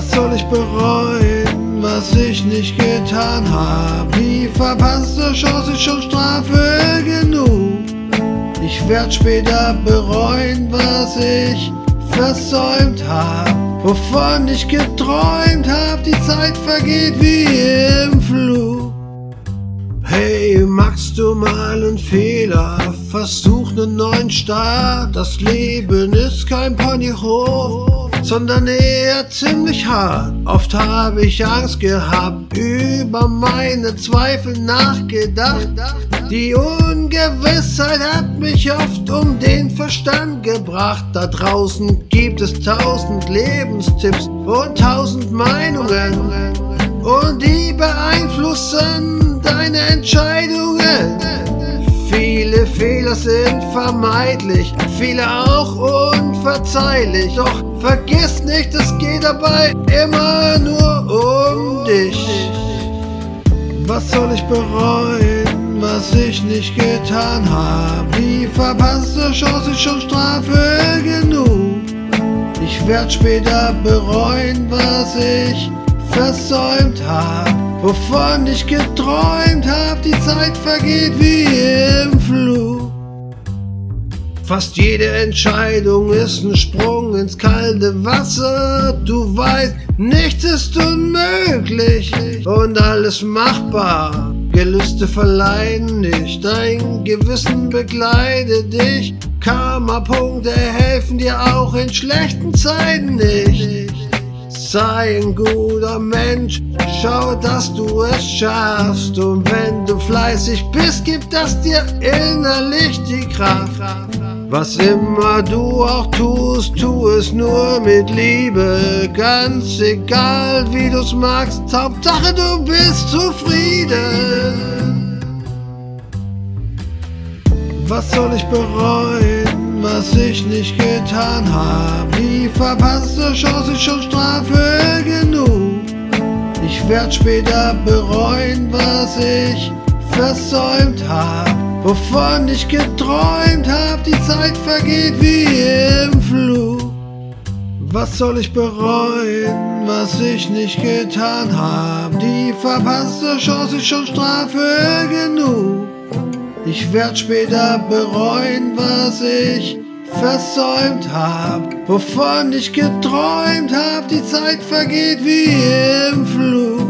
Was soll ich bereuen, was ich nicht getan hab? Die verpasste Chance ist schon Strafe genug. Ich werd später bereuen, was ich versäumt hab. Wovon ich geträumt hab, die Zeit vergeht wie im Flug. Hey, machst du mal einen Fehler? Versuch einen neuen Start. Das Leben ist kein Ponyhof, sondern eher ziemlich hart. Oft habe ich Angst gehabt, über meine Zweifel nachgedacht. Die Ungewissheit hat mich oft um den Verstand gebracht. Da draußen gibt es tausend Lebenstipps und tausend Meinungen. Und die beeinflussen deine Entscheidungen. Viele Fehler sind vermeidlich, viele auch unverzeihlich. Doch vergiss nicht, es geht dabei immer nur um dich. Was soll ich bereuen, was ich nicht getan hab? Die verpasste Chance ist schon Strafe genug. Ich werd später bereuen, was ich versäumt hab. Wovon ich geträumt hab, die Zeit vergeht wie im Flug. Fast jede Entscheidung ist ein Sprung ins kalte Wasser. Du weißt, nichts ist unmöglich und alles machbar. Gelüste verleihen nicht, dein Gewissen begleite dich. Karma-Punkte helfen dir auch in schlechten Zeiten nicht. Sei ein guter Mensch, schau, dass du es schaffst. Und wenn du fleißig bist, gibt das dir innerlich die Kraft. Was immer du auch tust, tu es nur mit Liebe. Ganz egal, wie du's magst, Hauptsache du bist zufrieden. Was soll ich bereuen, was ich nicht getan hab? Die verpasste Chance ist schon Strafe genug. Ich werd später bereuen, was ich versäumt hab. Wovon ich geträumt hab, die Zeit vergeht wie im Flug. Was soll ich bereuen, was ich nicht getan hab? Die verpasste Chance ist schon Strafe genug. Ich werd später bereuen, was ich versäumt hab. Wovon ich geträumt hab, die Zeit vergeht wie im Flug.